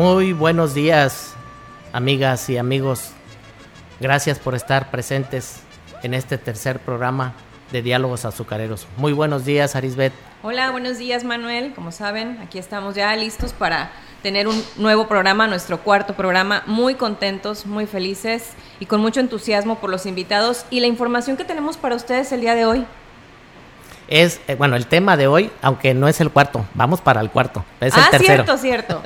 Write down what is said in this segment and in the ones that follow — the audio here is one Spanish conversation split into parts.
Muy buenos días, amigas y amigos, gracias por estar presentes en este tercer programa de Diálogos Azucareros. Muy buenos días, Arisbet. Hola, buenos días, Manuel. Como saben, aquí estamos ya listos para tener un nuevo programa, nuestro cuarto programa. Muy contentos, muy felices y con mucho entusiasmo por los invitados y la información que tenemos para ustedes el día de hoy es, eh, bueno, el tema de hoy, aunque no es el cuarto, vamos para el cuarto, es el ah, cierto, cierto.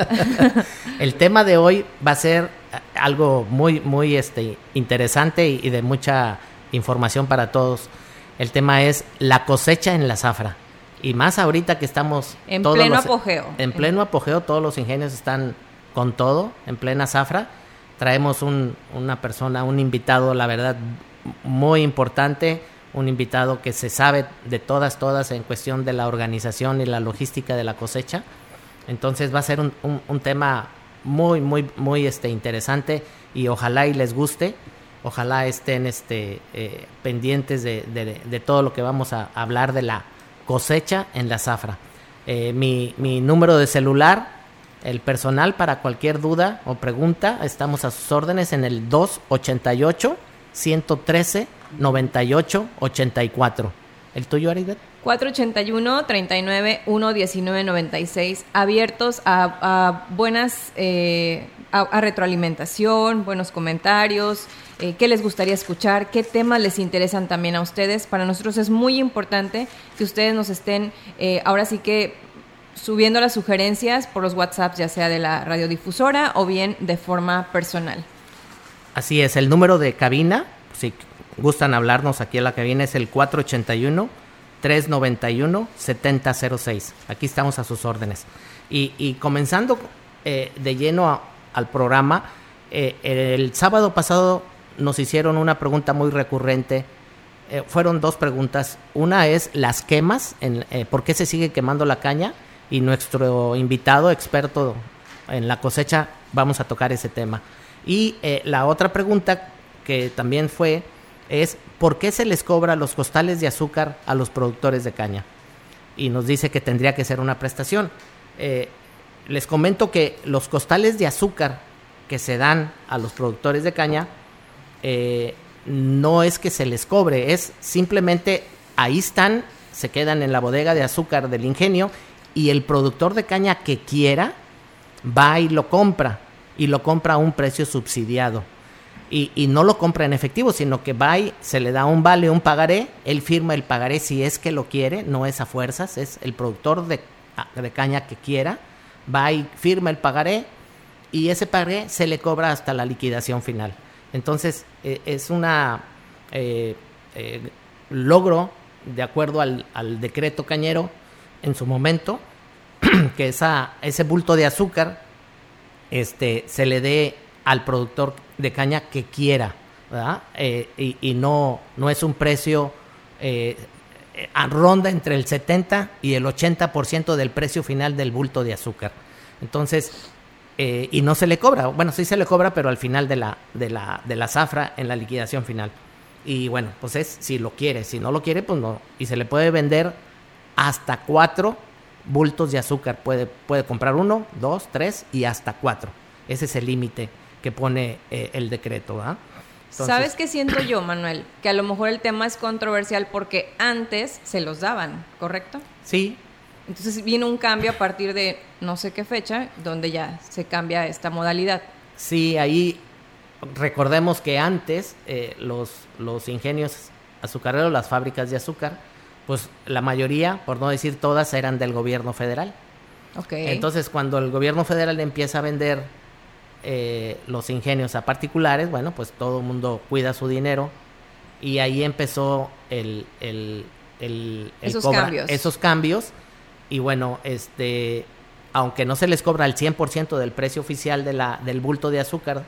el tema de hoy va a ser eh, algo muy, muy este, interesante y, de mucha información para todos. El tema es la cosecha en la zafra. Y más ahorita que estamos... En pleno apogeo. En pleno apogeo, todos los ingenios están con todo, en plena zafra. Traemos un, una persona, un invitado, la verdad, muy importante un invitado que se sabe de todas, todas en cuestión de la organización y la logística de la cosecha. Entonces va a ser un, un, tema muy, muy, muy este, interesante y ojalá y les guste. Ojalá estén este, eh, pendientes de, de, todo lo que vamos a hablar de la cosecha en la zafra. Eh, mi, mi número de celular, el personal para cualquier duda o pregunta, estamos a sus órdenes en el 288 113 98 84. ¿El tuyo, Aridel? 481 39 1 19 96 abiertos a, buenas eh, a, retroalimentación, buenos comentarios, eh, qué les gustaría escuchar, qué temas les interesan también a ustedes. Para nosotros es muy importante que ustedes nos estén eh, ahora sí que subiendo las sugerencias por los WhatsApp, ya sea de la radiodifusora o bien de forma personal. Así es, el número de cabina, si gustan hablarnos aquí a la cabina es el 481 391 7006. Aquí estamos a sus órdenes. Y, comenzando eh, de lleno al programa, eh, el sábado pasado nos hicieron una pregunta muy recurrente. Eh, fueron dos preguntas. Una es las quemas, en, ¿por qué se sigue quemando la caña? Y nuestro invitado experto en la cosecha, vamos a tocar ese tema. Y la otra pregunta que también fue es ¿por qué se les cobra los costales de azúcar a los productores de caña? Y nos dice que tendría que ser una prestación. Eh, les comento que los costales de azúcar que se dan a los productores de caña eh, no es que se les cobre, es simplemente ahí están, se quedan en la bodega de azúcar del ingenio y el productor de caña que quiera va y lo compra y lo compra a un precio subsidiado y, no lo compra en efectivo, sino que va y se le da un vale, un pagaré, él firma el pagaré si es que lo quiere, no es a fuerzas, es el productor de, caña que quiera, va y firma el pagaré y ese pagaré se le cobra hasta la liquidación final. Entonces e, es una eh, eh, logro de acuerdo al, al, decreto cañero en su momento que esa, ese bulto de azúcar este, se le dé al productor de caña que quiera. Eh, y, no, no es un precio, eh, ronda entre el 70 y el 80% del precio final del bulto de azúcar. Entonces, eh, y no se le cobra, bueno, sí se le cobra, pero al final de la, de la, de la zafra en la liquidación final. Y bueno, pues es si lo quiere, si no lo quiere, pues no. Y se le puede vender hasta cuatro bultos de azúcar. Puede, puede comprar uno, dos, tres y hasta cuatro. Ese es el límite que pone eh, el decreto. ¿verdad? ¿Sabes qué siento yo, Manuel? Que a lo mejor el tema es controversial porque antes se los daban, ¿correcto? Sí. Entonces viene un cambio a partir de no sé qué fecha, donde ya se cambia esta modalidad. Sí, ahí recordemos que antes eh, los, los ingenios azucareros, las fábricas de azúcar, pues la mayoría, por no decir todas, eran del gobierno federal. Okay. Entonces, cuando el gobierno federal empieza a vender eh, los ingenios a particulares, bueno, pues todo el mundo cuida su dinero y ahí empezó el, esos, cambios. esos cambios y bueno, este, aunque no se les cobra el 100% del precio oficial de la, del bulto de azúcar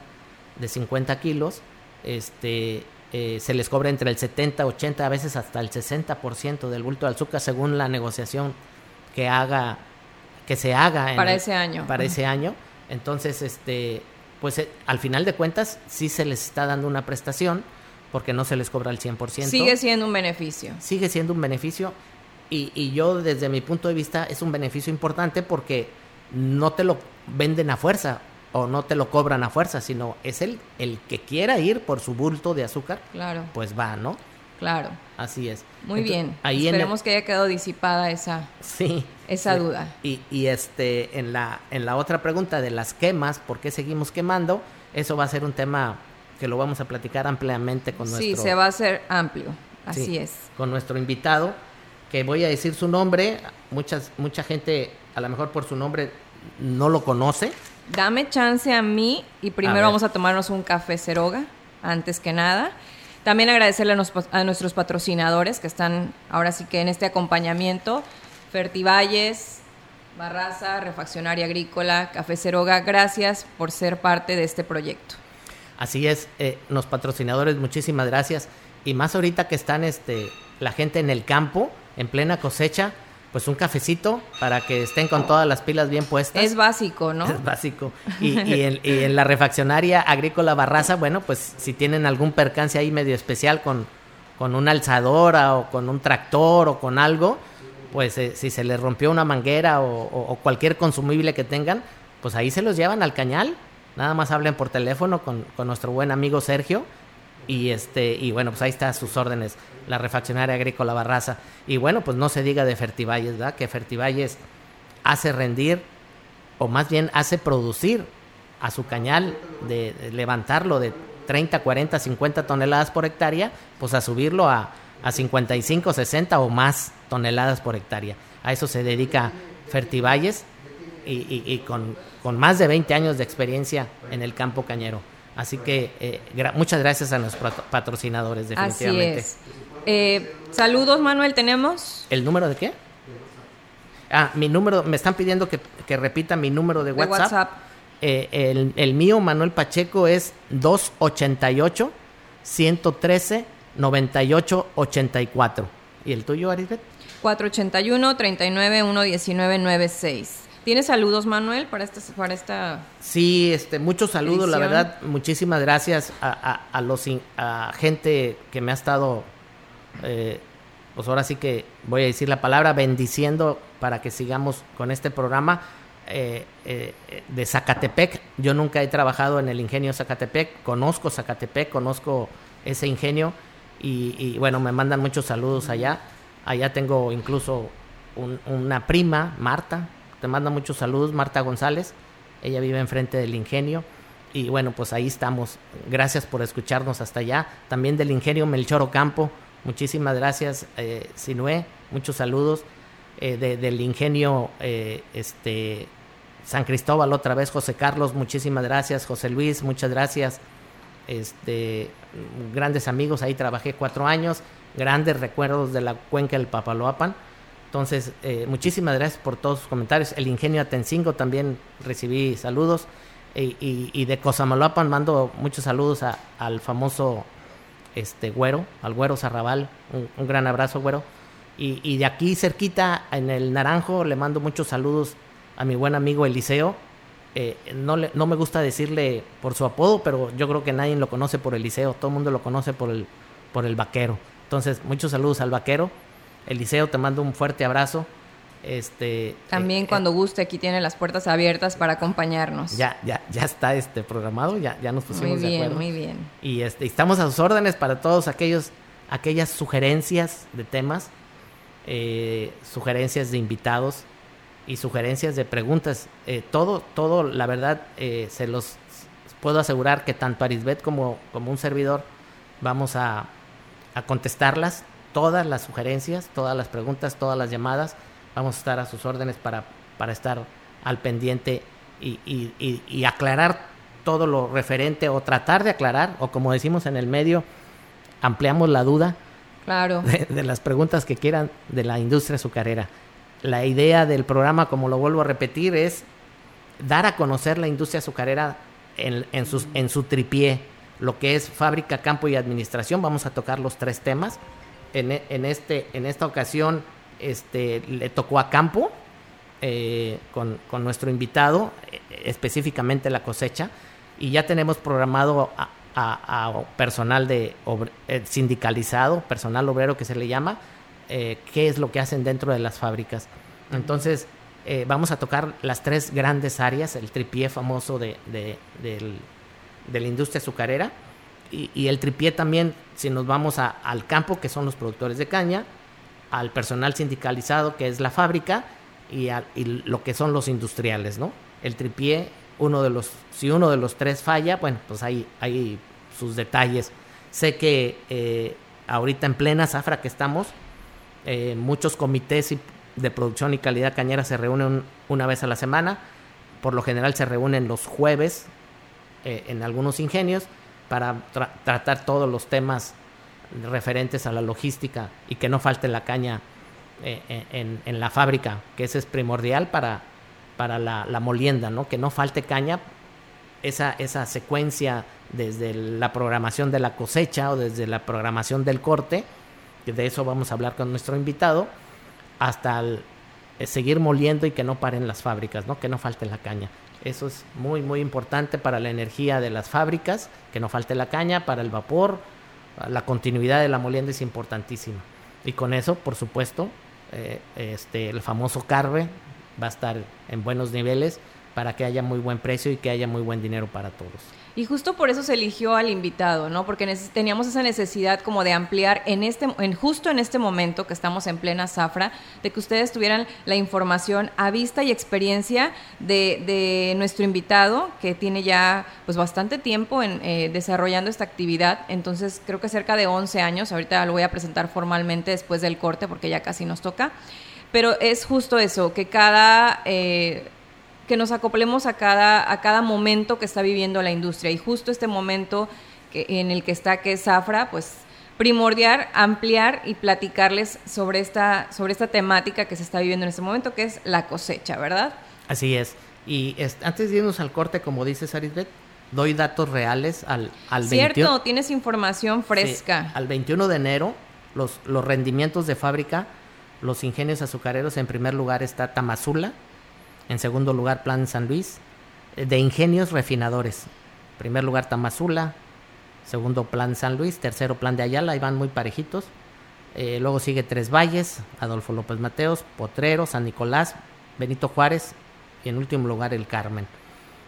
de 50 kilos, este, eh, se les cobra entre el 70, 80, a veces hasta el 60% del bulto de azúcar según la negociación que haga que se haga para ese año. Para ese año. Entonces, este, pues eh, al final de cuentas sí se les está dando una prestación porque no se les cobra el 100%. Sigue siendo un beneficio. Sigue siendo un beneficio y, y yo desde mi punto de vista es un beneficio importante porque no te lo venden a fuerza o no te lo cobran a fuerza, sino es el, el que quiera ir por su bulto de azúcar, claro. pues va, ¿no? Claro. Así es. Muy bien. Ahí Esperemos que haya quedado disipada esa, sí, esa duda. Y, y, este, en la, en la otra pregunta de las quemas, ¿por qué seguimos quemando? Eso va a ser un tema que lo vamos a platicar ampliamente con nuestro... Sí, se va a hacer amplio. Así es. Con nuestro invitado, que voy a decir su nombre. Muchas, mucha gente, a lo mejor por su nombre, no lo conoce. Dame chance a mí y primero vamos a tomarnos un café ceroga, antes que nada. También agradecerle a, nuestros patrocinadores que están ahora sí que en este acompañamiento. Fertivalles, Barraza, Refaccionaria Agrícola, Café Ceroga, gracias por ser parte de este proyecto. Así es, eh, los patrocinadores, muchísimas gracias. Y más ahorita que están este, la gente en el campo, en plena cosecha, pues un cafecito para que estén con todas las pilas bien puestas. Es básico, ¿no? Es básico. Y, en, la refaccionaria agrícola Barraza, bueno, pues si tienen algún percance ahí medio especial con, con una alzadora o con un tractor o con algo, pues eh, si se les rompió una manguera o, cualquier consumible que tengan, pues ahí se los llevan al cañal. Nada más hablen por teléfono con, con nuestro buen amigo Sergio y este y bueno pues ahí está sus órdenes la refaccionaria agrícola Barraza. Y bueno pues no se diga de Fertivalles verdad que Fertivalles hace rendir o más bien hace producir a su cañal de, levantarlo de 30 40 50 toneladas por hectárea pues a subirlo a, a 55 60 o más toneladas por hectárea. A eso se dedica Fertivalles y, y con, con más de 20 años de experiencia en el campo cañero Así que eh, muchas gracias a nuestros patrocinadores, definitivamente. Así es. Eh, saludos, Manuel, ¿tenemos? ¿El número de qué? Ah, mi número, me están pidiendo que, repita mi número de WhatsApp. WhatsApp. Eh, el, el, mío, Manuel Pacheco, es 288 113 9884. ¿Y el tuyo, Arisbet? 481 39 119 96. ¿Tienes saludos, Manuel, para esta, para esta Sí, este, muchos saludos, la verdad, muchísimas gracias a, a, los a gente que me ha estado, eh, pues ahora sí que voy a decir la palabra, bendiciendo para que sigamos con este programa eh, eh, de Zacatepec. Yo nunca he trabajado en el ingenio Zacatepec, conozco Zacatepec, conozco ese ingenio y, y bueno, me mandan muchos saludos allá. Allá tengo incluso una prima, Marta, te manda muchos saludos, Marta González. Ella vive enfrente del ingenio. Y bueno, pues ahí estamos. Gracias por escucharnos hasta allá. También del ingenio Melchor Campo. Muchísimas gracias, eh, Sinué. Muchos saludos. Eh, del ingenio eh, este, San Cristóbal otra vez, José Carlos. Muchísimas gracias. José Luis, muchas gracias. Este, grandes amigos, ahí trabajé cuatro años. Grandes recuerdos de la cuenca del Papaloapan entonces, eh, muchísimas gracias por todos sus comentarios. El ingenio Atencingo también recibí saludos. Y, de Cosamaloapan mando muchos saludos al famoso este güero, al güero Zarrabal. Un, gran abrazo, güero. Y, de aquí cerquita, en el Naranjo, le mando muchos saludos a mi buen amigo Eliseo. Eh, no, no me gusta decirle por su apodo, pero yo creo que nadie lo conoce por Eliseo. Todo el mundo lo conoce por el, por el vaquero. Entonces, muchos saludos al vaquero Eliseo, te mando un fuerte abrazo. Este, También eh, cuando guste, aquí tiene las puertas abiertas para acompañarnos. Ya, ya, ya está este programado, ya, ya nos pusimos muy bien, de acuerdo. Muy bien, Y este, estamos a sus órdenes para todos aquellos, aquellas sugerencias de temas, eh, sugerencias de invitados y sugerencias de preguntas. Eh, todo, todo, la verdad, se los puedo asegurar que tanto Arisbet como, como un servidor vamos a, a contestarlas todas las sugerencias, todas las preguntas, todas las llamadas. Vamos a estar a sus órdenes para, para estar al pendiente y, y, aclarar todo lo referente o tratar de aclarar, o como decimos en el medio, ampliamos la duda claro. de, las preguntas que quieran de la industria azucarera. la idea del programa, como lo vuelvo a repetir, es dar a conocer la industria azucarera en, en, sus, en su tripié, lo que es fábrica, campo y administración. Vamos a tocar los tres temas. En, este, en esta ocasión este, le tocó a campo eh, con, con, nuestro invitado, eh, específicamente la cosecha, y ya tenemos programado a, personal de eh, sindicalizado, personal obrero que se le llama, qué es lo que hacen dentro de las fábricas. Entonces, vamos a tocar las tres grandes áreas, el tripié famoso de, de, de la industria azucarera, y, y, el tripié también, si nos vamos a, al campo, que son los productores de caña, al personal sindicalizado, que es la fábrica, y, lo que son los industriales, ¿no? El tripié, uno de los, si uno de los tres falla, bueno, pues hay, hay sus detalles. Sé que eh, ahorita en plena zafra que estamos, eh, muchos comités de producción y calidad cañera se reúnen una vez a la semana. Por lo general se reúnen los jueves eh, en algunos ingenios para tratar todos los temas referentes a la logística y que no falte la caña eh, eh, en, la fábrica, que ese es primordial para, para la, molienda, ¿no? que no falte caña, esa, esa secuencia desde la programación de la cosecha o desde la programación del corte, que de eso vamos a hablar con nuestro invitado, hasta eh, seguir moliendo y que no paren las fábricas, ¿no? que no falte la caña. Eso es muy, muy importante para la energía de las fábricas, que no falte la caña, para el vapor, la continuidad de la molienda es importantísima. Y con eso, por supuesto, eh, este, el famoso carve va a estar en buenos niveles para que haya muy buen precio y que haya muy buen dinero para todos. Y justo por eso se eligió al invitado, ¿no? Porque teníamos esa necesidad como de ampliar en este, en justo en este momento que estamos en plena zafra, de que ustedes tuvieran la información a vista y experiencia de, nuestro invitado, que tiene ya pues bastante tiempo en, eh, desarrollando esta actividad. Entonces creo que cerca de 11 años. Ahorita lo voy a presentar formalmente después del corte porque ya casi nos toca. Pero es justo eso, que cada eh, que nos acoplemos a cada, a cada momento que está viviendo la industria. Y justo este momento que, en el que está, que es Zafra, pues primordial ampliar y platicarles sobre esta, sobre esta temática que se está viviendo en este momento, que es la cosecha, ¿verdad? Así es. Y antes de irnos al corte, como dice Sarisbet, doy datos reales al, al Cierto, tienes información fresca. al 21 de enero, los, los rendimientos de fábrica, los ingenios azucareros, en primer lugar está Tamazula, en segundo lugar, Plan San Luis. Eh, de ingenios refinadores. En primer lugar, Tamazula. Segundo, Plan San Luis. Tercero, Plan de Ayala. Ahí van muy parejitos. Eh, luego sigue Tres Valles, Adolfo López Mateos, Potrero, San Nicolás, Benito Juárez y en último lugar el Carmen.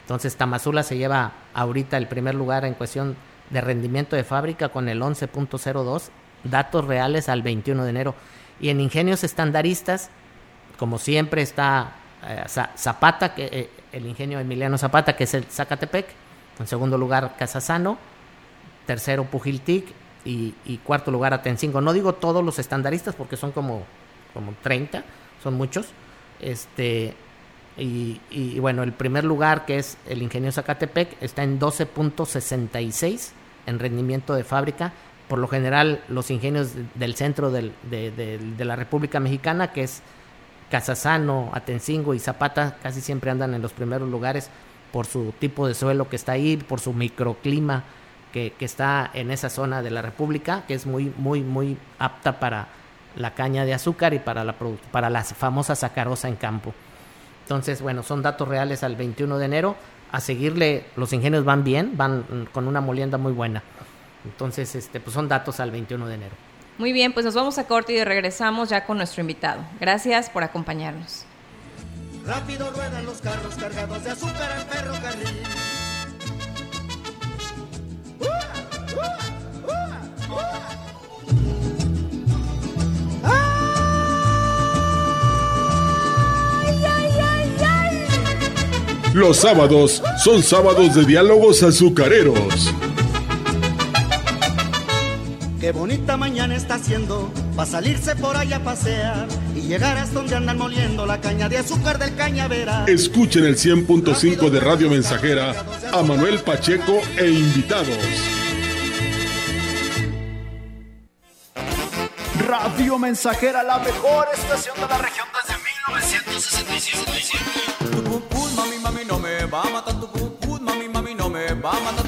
Entonces Tamazula se lleva ahorita el primer lugar en cuestión de rendimiento de fábrica con el 11.02, datos reales al 21 de enero. Y en ingenios estandaristas, como siempre está eh, Zapata, que, eh, el ingenio Emiliano Zapata, que es el Zacatepec. En segundo lugar, Casasano. Tercero, Pujiltic. Y, cuarto lugar, Atencingo. No digo todos los estandaristas porque son como, como 30, son muchos. Este, y, bueno, el primer lugar, que es el ingenio Zacatepec, está en 12.66 en rendimiento de fábrica. Por lo general, los ingenios del centro del, de, de la República Mexicana, que es Casasano, Atencingo y Zapata casi siempre andan en los primeros lugares por su tipo de suelo que está ahí, por su microclima que, está en esa zona de la República, que es muy, muy, muy apta para la caña de azúcar y para la, para la famosa sacarosa en campo. Entonces, bueno, son datos reales al 21 de enero. A seguirle, los ingenios van bien, van con una molienda muy buena. Entonces, este, pues son datos al 21 de enero. Muy bien, pues nos vamos a corte y regresamos ya con nuestro invitado. Gracias por acompañarnos. Rápido ruedan los carros cargados de azúcar al ferrocarril. Los sábados son sábados de diálogos azucareros. Qué bonita mañana está haciendo para salirse por allá a pasear y llegar hasta donde andan moliendo la caña de azúcar del cañavera. Escuchen el 100.5 de Radio Mensajera a Manuel Pacheco e invitados. Radio Mensajera, la mejor estación de la región desde 1967. Mami, mami, no me va a matar, tu mami, mami, no me va a matar.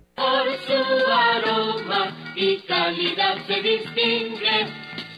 y calidad se distingue.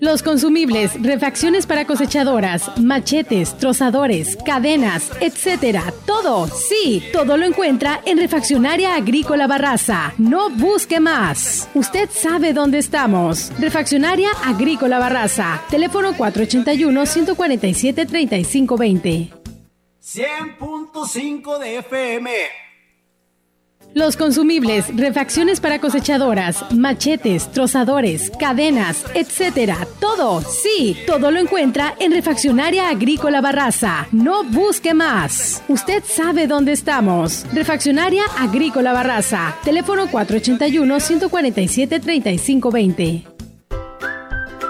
Los consumibles, refacciones para cosechadoras, machetes, trozadores, cadenas, etcétera. Todo, sí, todo lo encuentra en Refaccionaria Agrícola Barraza. No busque más. Usted sabe dónde estamos. Refaccionaria Agrícola Barraza. Teléfono 481 147 3520. 100.5 de FM. Los consumibles, refacciones para cosechadoras, machetes, trozadores, cadenas, etcétera. Todo, sí, todo lo encuentra en Refaccionaria Agrícola Barraza. No busque más. Usted sabe dónde estamos. Refaccionaria Agrícola Barraza. Teléfono 481 147 3520.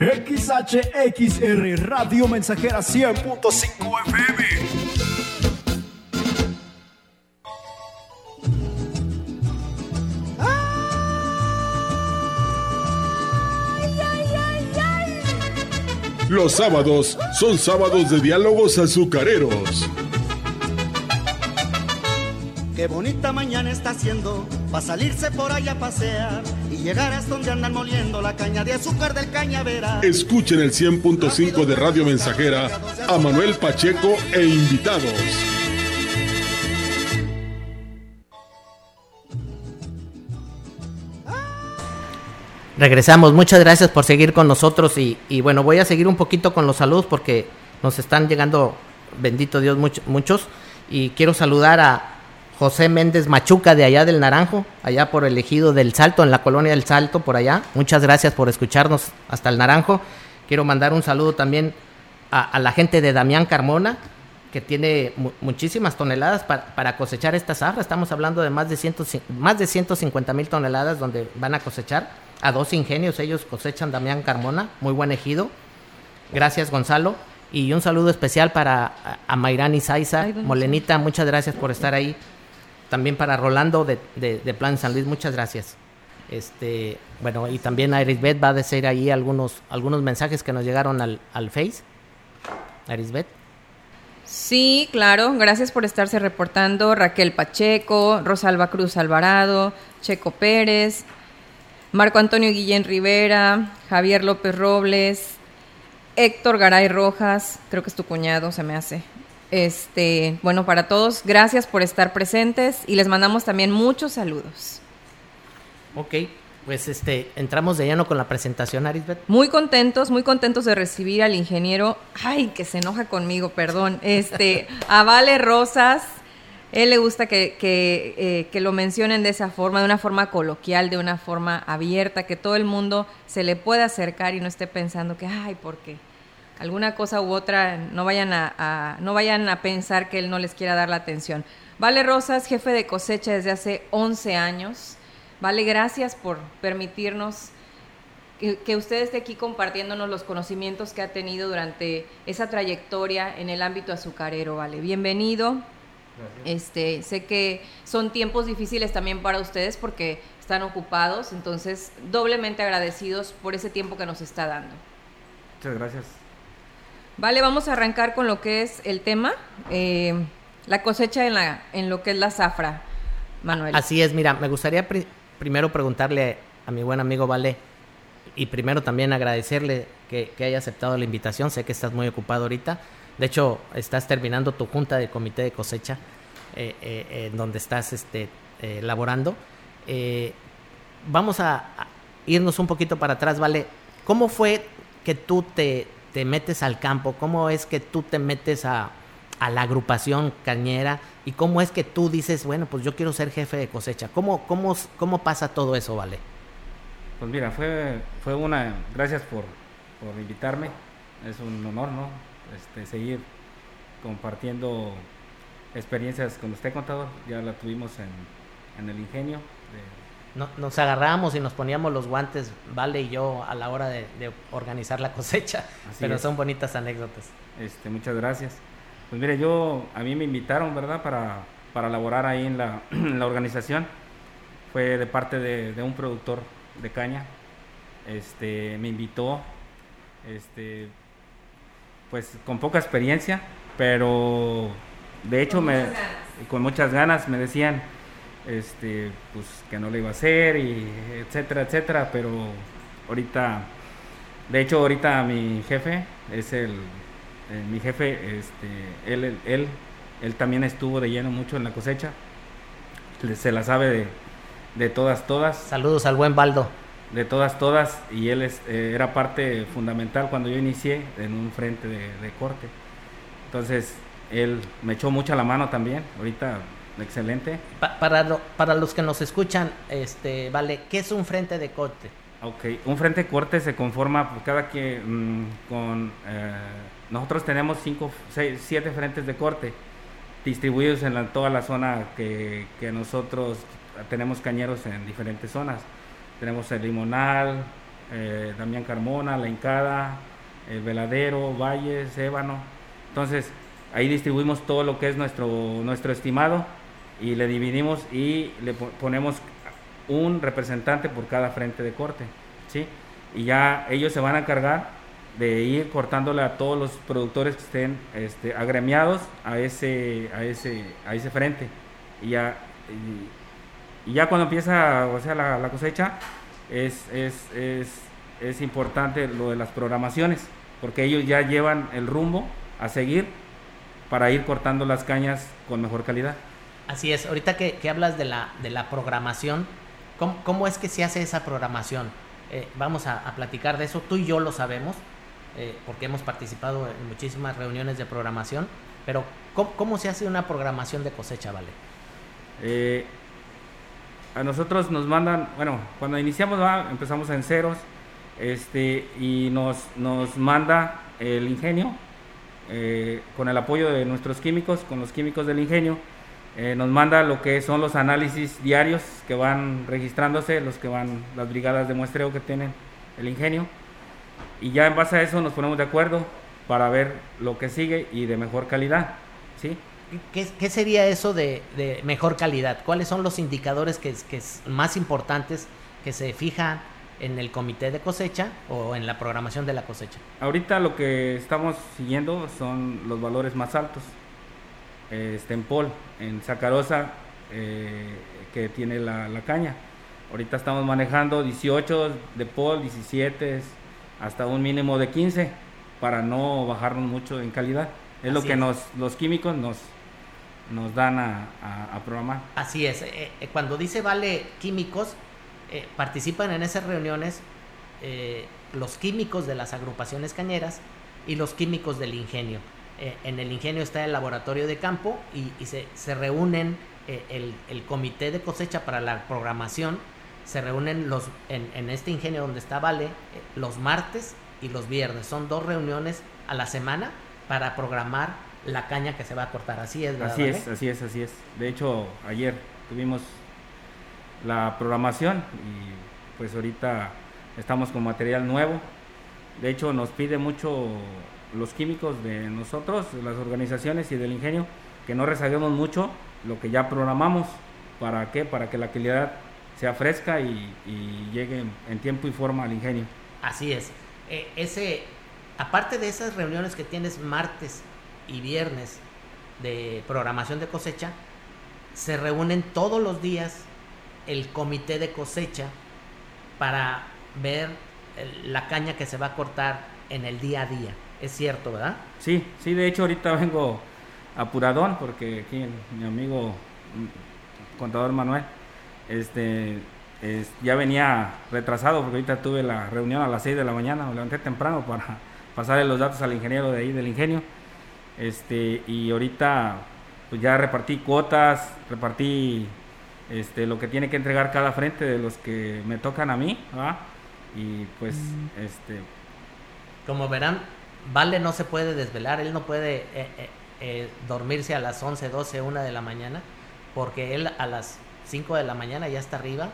XHXR Radio Mensajera 100.5 FM. Los sábados son sábados de diálogos azucareros. Qué bonita mañana está haciendo para salirse por allá a pasear y llegar hasta donde andan moliendo la caña de azúcar del cañaveral. Escuchen el 100.5 de Radio Mensajera a Manuel Pacheco e invitados. Regresamos, muchas gracias por seguir con nosotros y, y, bueno, voy a seguir un poquito con los saludos porque nos están llegando, bendito Dios, muchos y quiero saludar a José Méndez Machuca de allá del Naranjo, allá por el ejido del Salto, en la colonia del Salto, por allá. Muchas gracias por escucharnos hasta el Naranjo. Quiero mandar un saludo también a, la gente de Damián Carmona, que tiene muchísimas toneladas para cosechar esta zafra. Estamos hablando de más de, ciento, más de 150 mil toneladas donde van a cosechar. A dos ingenios ellos cosechan Damián Carmona, muy buen ejido. Gracias Gonzalo. Y un saludo especial para a, Mayrani Saiza. Molenita, muchas gracias por estar ahí también para Rolando de, de, Plan San Luis, muchas gracias. Este, bueno, y también Irisbet va a decir ahí algunos, algunos mensajes que nos llegaron al, al Face. Irisbet. Sí, claro, gracias por estarse reportando. Raquel Pacheco, Rosalba Cruz Alvarado, Checo Pérez, Marco Antonio Guillén Rivera, Javier López Robles, Héctor Garay Rojas, creo que es tu cuñado, se me hace. Este, bueno, para todos, gracias por estar presentes y les mandamos también muchos saludos. Ok, pues este, entramos de lleno con la presentación, Arisbet. Muy contentos, muy contentos de recibir al ingeniero, ay, que se enoja conmigo, perdón, este, a Vale Rosas, Él le gusta que, que, eh, que, lo mencionen de esa forma, de una forma coloquial, de una forma abierta, que todo el mundo se le pueda acercar y no esté pensando que, ay, ¿por qué? Alguna cosa u otra, no vayan a, a, no vayan a pensar que él no les quiera dar la atención. Vale Rosas, jefe de cosecha desde hace 11 años. Vale, gracias por permitirnos que, que, usted esté aquí compartiéndonos los conocimientos que ha tenido durante esa trayectoria en el ámbito azucarero. Vale, bienvenido. Este, sé que son tiempos difíciles también para ustedes porque están ocupados, entonces doblemente agradecidos por ese tiempo que nos está dando. Muchas gracias. Vale, vamos a arrancar con lo que es el tema, eh, la cosecha en, la, en lo que es la zafra, Manuel. Así es, mira, me gustaría pr primero preguntarle a mi buen amigo Vale y primero también agradecerle que, que haya aceptado la invitación, sé que estás muy ocupado ahorita de hecho, estás terminando tu junta de comité de cosecha, eh, eh, en donde estás este, eh, laborando. vamos a, a, irnos un poquito para atrás, ¿vale? ¿Cómo fue que tú te, te metes al campo? ¿Cómo es que tú te metes a, a, la agrupación cañera? ¿Y cómo es que tú dices, bueno, pues yo quiero ser jefe de cosecha? ¿Cómo, cómo, cómo pasa todo eso, ¿vale? Pues mira, fue, fue una... Gracias por, por invitarme. Es un honor, ¿no? Este, seguir compartiendo experiencias con usted, contador. Ya la tuvimos en, en el ingenio. No, nos agarramos y nos poníamos los guantes, Vale y yo, a la hora de, de organizar la cosecha. Así Pero es. son bonitas anécdotas. Este, muchas gracias. Pues mire, yo, a mí me invitaron, ¿verdad?, para, para laborar ahí en la, en la organización. Fue de parte de, de un productor de caña. Este, me invitó, este, pues con poca experiencia, pero de hecho con me muchas con muchas ganas me decían este pues que no lo iba a hacer y etcétera, etcétera, pero ahorita de hecho ahorita mi jefe es el eh, mi jefe este él, él él también estuvo de lleno mucho en la cosecha. Se la sabe de, de todas todas. Saludos al buen Baldo de todas, todas, y él es, eh, era parte fundamental cuando yo inicié en un frente de, de, corte. Entonces, él me echó mucha la mano también, ahorita excelente. Pa para, lo, para los que nos escuchan, este, vale, ¿qué es un frente de corte? Ok, un frente de corte se conforma por cada que mmm, con... Eh, nosotros tenemos cinco, seis, siete frentes de corte distribuidos en la, toda la zona que, que nosotros tenemos cañeros en diferentes zonas tenemos el Limonal, eh, Damián Carmona, La Hincada, el Veladero, Valles, Ébano. Entonces, ahí distribuimos todo lo que es nuestro, nuestro estimado y le dividimos y le ponemos un representante por cada frente de corte, ¿sí? Y ya ellos se van a encargar de ir cortándole a todos los productores que estén este, agremiados a ese, a ese, a ese frente. Y ya, y, ya cuando empieza o sea, la, la cosecha, es, es, es, es importante lo de las programaciones, porque ellos ya llevan el rumbo a seguir para ir cortando las cañas con mejor calidad. Así es, ahorita que, hablas de la, de la programación, ¿cómo, ¿cómo, es que se hace esa programación? Eh, vamos a, platicar de eso, tú y yo lo sabemos, eh, porque hemos participado en muchísimas reuniones de programación, pero ¿cómo, se hace una programación de cosecha, Vale? Eh, a nosotros nos mandan, bueno, cuando iniciamos empezamos en ceros, este, y nos, nos manda el ingenio, con el apoyo de nuestros químicos, con los químicos del ingenio, eh, nos manda lo que son los análisis diarios que van registrándose, los que van, las brigadas de muestreo que tienen el ingenio, y ya en base a eso nos ponemos de acuerdo para ver lo que sigue y de mejor calidad, ¿sí? ¿Qué, ¿Qué, sería eso de, de, mejor calidad? ¿Cuáles son los indicadores que, que más importantes que se fijan en el comité de cosecha o en la programación de la cosecha? Ahorita lo que estamos siguiendo son los valores más altos. Este, en Pol, en Sacarosa, eh, que tiene la, la, caña. Ahorita estamos manejando 18 de Pol, 17, hasta un mínimo de 15, para no bajarnos mucho en calidad. Es Así lo que es. nos, los químicos nos, nos dan a, a, a programar. Así es. Eh, eh, cuando dice Vale Químicos, eh, participan en esas reuniones eh, los químicos de las agrupaciones cañeras y los químicos del ingenio. Eh, en el ingenio está el laboratorio de campo y, se, se, reúnen eh, el, el, comité de cosecha para la programación, se reúnen los, en, en este ingenio donde está Vale eh, los martes y los viernes. Son dos reuniones a la semana para programar la caña que se va a cortar. Así es, Así es, así es, así es. De hecho, ayer tuvimos la programación y pues ahorita estamos con material nuevo. De hecho, nos pide mucho los químicos de nosotros, las organizaciones y del ingenio, que no rezaguemos mucho lo que ya programamos. ¿Para qué? Para que la calidad sea fresca y, llegue en, tiempo y forma al ingenio. Así es. Eh, ese, aparte de esas reuniones que tienes martes y viernes de programación de cosecha, se reúnen todos los días el comité de cosecha para ver la caña que se va a cortar en el día a día. Es cierto, ¿verdad? Sí, sí, de hecho ahorita vengo apuradón porque aquí mi amigo contador Manuel este ya venía retrasado porque ahorita tuve la reunión a las 6 de la mañana, me levanté temprano para pasarle los datos al ingeniero de ahí del ingenio. Este, y ahorita pues ya repartí cuotas, repartí este, lo que tiene que entregar cada frente de los que me tocan a mí, Y pues, mm. este... Como verán, Vale no se puede desvelar, él no puede eh, eh, eh, dormirse a las 11, 12, 1 de la mañana, porque él a las 5 de la mañana ya está arriba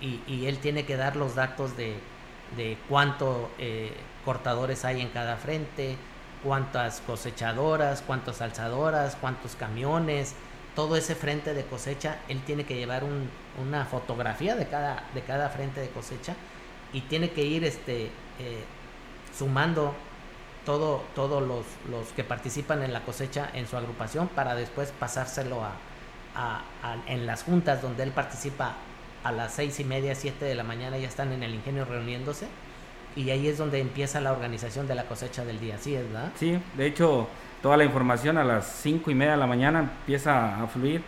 y, él tiene que dar los datos de, de cuánto cortadores hay en cada frente, cuántas cosechadoras, cuántas alzadoras, cuántos camiones, todo ese frente de cosecha, él tiene que llevar una fotografía de cada, de cada frente de cosecha y tiene que ir este, sumando todo, todos los, los, que participan en la cosecha en su agrupación para después pasárselo a, en las juntas donde él participa a las seis y media, siete de la mañana ya están en el ingenio reuniéndose y ahí es donde empieza la organización de la cosecha del día, ¿sí es verdad? Sí, de hecho toda la información a las cinco y media de la mañana empieza a fluir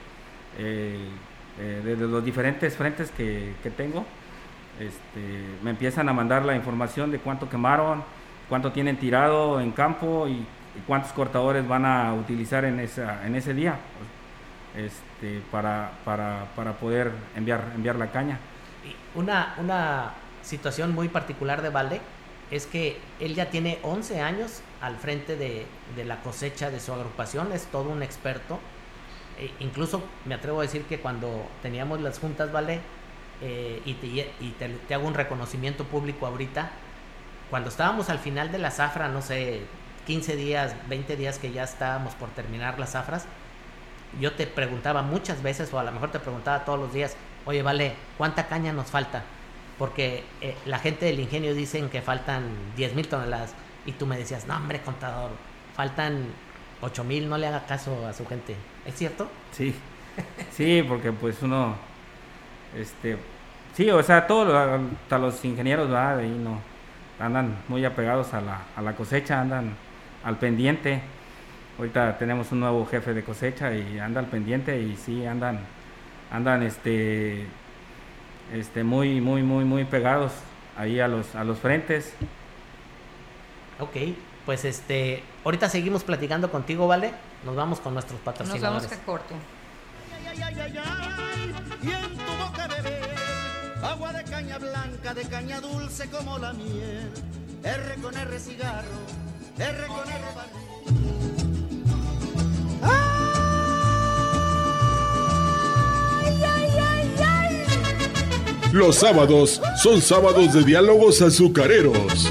eh, eh, desde los diferentes frentes que, que tengo. Este, me empiezan a mandar la información de cuánto quemaron, cuánto tienen tirado en campo y, cuántos cortadores van a utilizar en, esa, en ese día este, para, para, para poder enviar, enviar la caña. Una, una situación muy particular de Valde es que él ya tiene 11 años al frente de, de la cosecha de su agrupación, es todo un experto. E incluso me atrevo a decir que cuando teníamos las juntas, Vale, eh, y, te, y te, te, hago un reconocimiento público ahorita, cuando estábamos al final de la zafra, no sé, 15 días, 20 días que ya estábamos por terminar las zafras, yo te preguntaba muchas veces, o a lo mejor te preguntaba todos los días, oye, vale, ¿cuánta caña nos falta? Porque eh, la gente del ingenio dicen que faltan 10 mil toneladas, y tú me decías, no, hombre, contador, faltan 8 mil, no le haga caso a su gente. ¿Es cierto? Sí, sí, porque pues uno, este, sí, o sea, todos, hasta los ingenieros. De ahí no andan muy apegados a la, a la cosecha, andan al pendiente. Ahorita tenemos un nuevo jefe de cosecha y anda al pendiente y sí andan, andan este, este muy, muy, muy, muy pegados ahí a los, a los frentes. Ok, pues este, ahorita seguimos platicando contigo, ¿vale? Nos vamos con nuestros patrocinadores. Nos vamos que corto. Caña blanca, de caña dulce como la miel. R con R cigarro, R con R Los sábados son sábados de diálogos azucareros.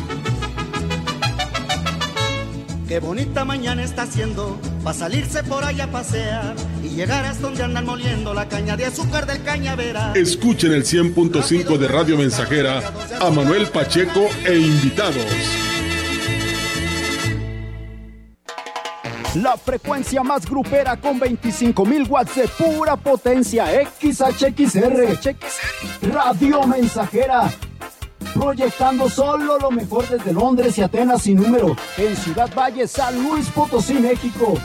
Qué bonita mañana está haciendo para salirse por allá a pasear y llegar hasta donde andan moliendo la caña de azúcar del cañaveral. Escuchen el 100.5 de Radio Mensajera a Manuel Pacheco e invitados. La frecuencia más grupera con 25.000 watts de pura potencia XHXR. Radio Mensajera proyectando solo lo mejor desde Londres y Atenas sin número, en Ciudad Valle, San Luis Potosí, México.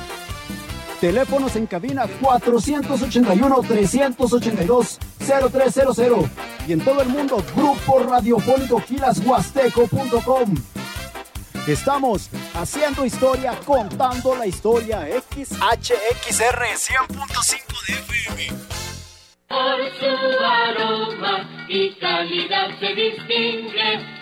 Teléfonos en cabina 481-382-0300 y en todo el mundo Grupo Radiofónico Gilashuasteco.com. Estamos Haciendo historia, contando la historia. XHXR 100.5 de FM. Por su aroma y calidad se distingue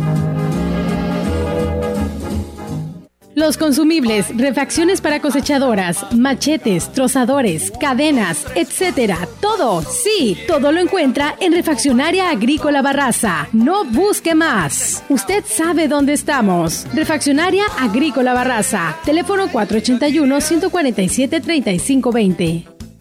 Los consumibles, refacciones para cosechadoras, machetes, trozadores, cadenas, etcétera. Todo, sí, todo lo encuentra en Refaccionaria Agrícola Barraza. No busque más. Usted sabe dónde estamos. Refaccionaria Agrícola Barraza. Teléfono 481 147 3520.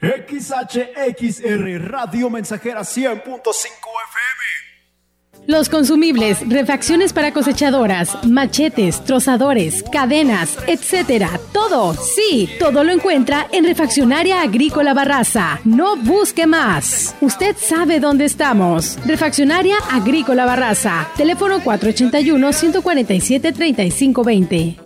XHXR Radio Mensajera 100.5 FM. Los consumibles, refacciones para cosechadoras, machetes, trozadores, cadenas, etcétera. Todo, sí, todo lo encuentra en Refaccionaria Agrícola Barraza. No busque más. Usted sabe dónde estamos. Refaccionaria Agrícola Barraza. Teléfono 481 147 3520.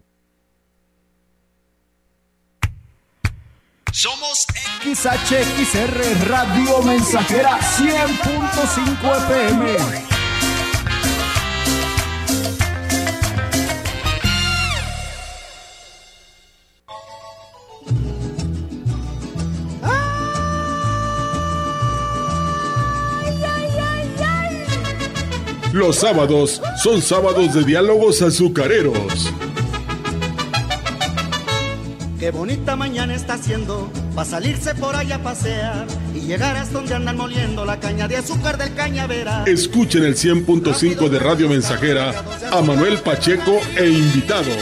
XHXR Radio Mensajera 100.5 FM. Los sábados son sábados de diálogos azucareros Qué bonita mañana está haciendo para salirse por allá a pasear y llegar hasta donde andan moliendo la caña de azúcar del cañaveral. Escuchen el 100.5 de Radio Mensajera a Manuel Pacheco e invitados.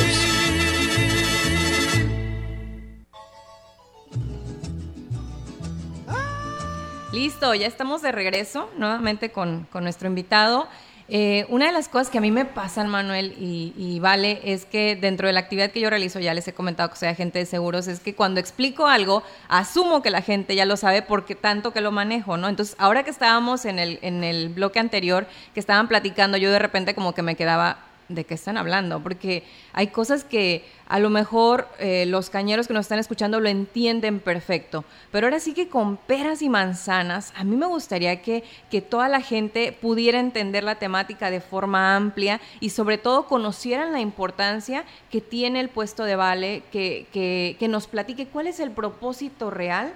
Listo, ya estamos de regreso nuevamente con, con nuestro invitado. Eh, una de las cosas que a mí me pasan, Manuel y, Vale, es que dentro de la actividad que yo realizo, ya les he comentado que soy agente de seguros, es que cuando explico algo, asumo que la gente ya lo sabe porque tanto que lo manejo, ¿no? Entonces, ahora que estábamos en el, en el bloque anterior, que estaban platicando, yo de repente como que me quedaba, de qué están hablando, porque hay cosas que a lo mejor eh, los cañeros que nos están escuchando lo entienden perfecto, pero ahora sí que con peras y manzanas, a mí me gustaría que, que toda la gente pudiera entender la temática de forma amplia y sobre todo conocieran la importancia que tiene el puesto de vale, que, que, nos platique cuál es el propósito real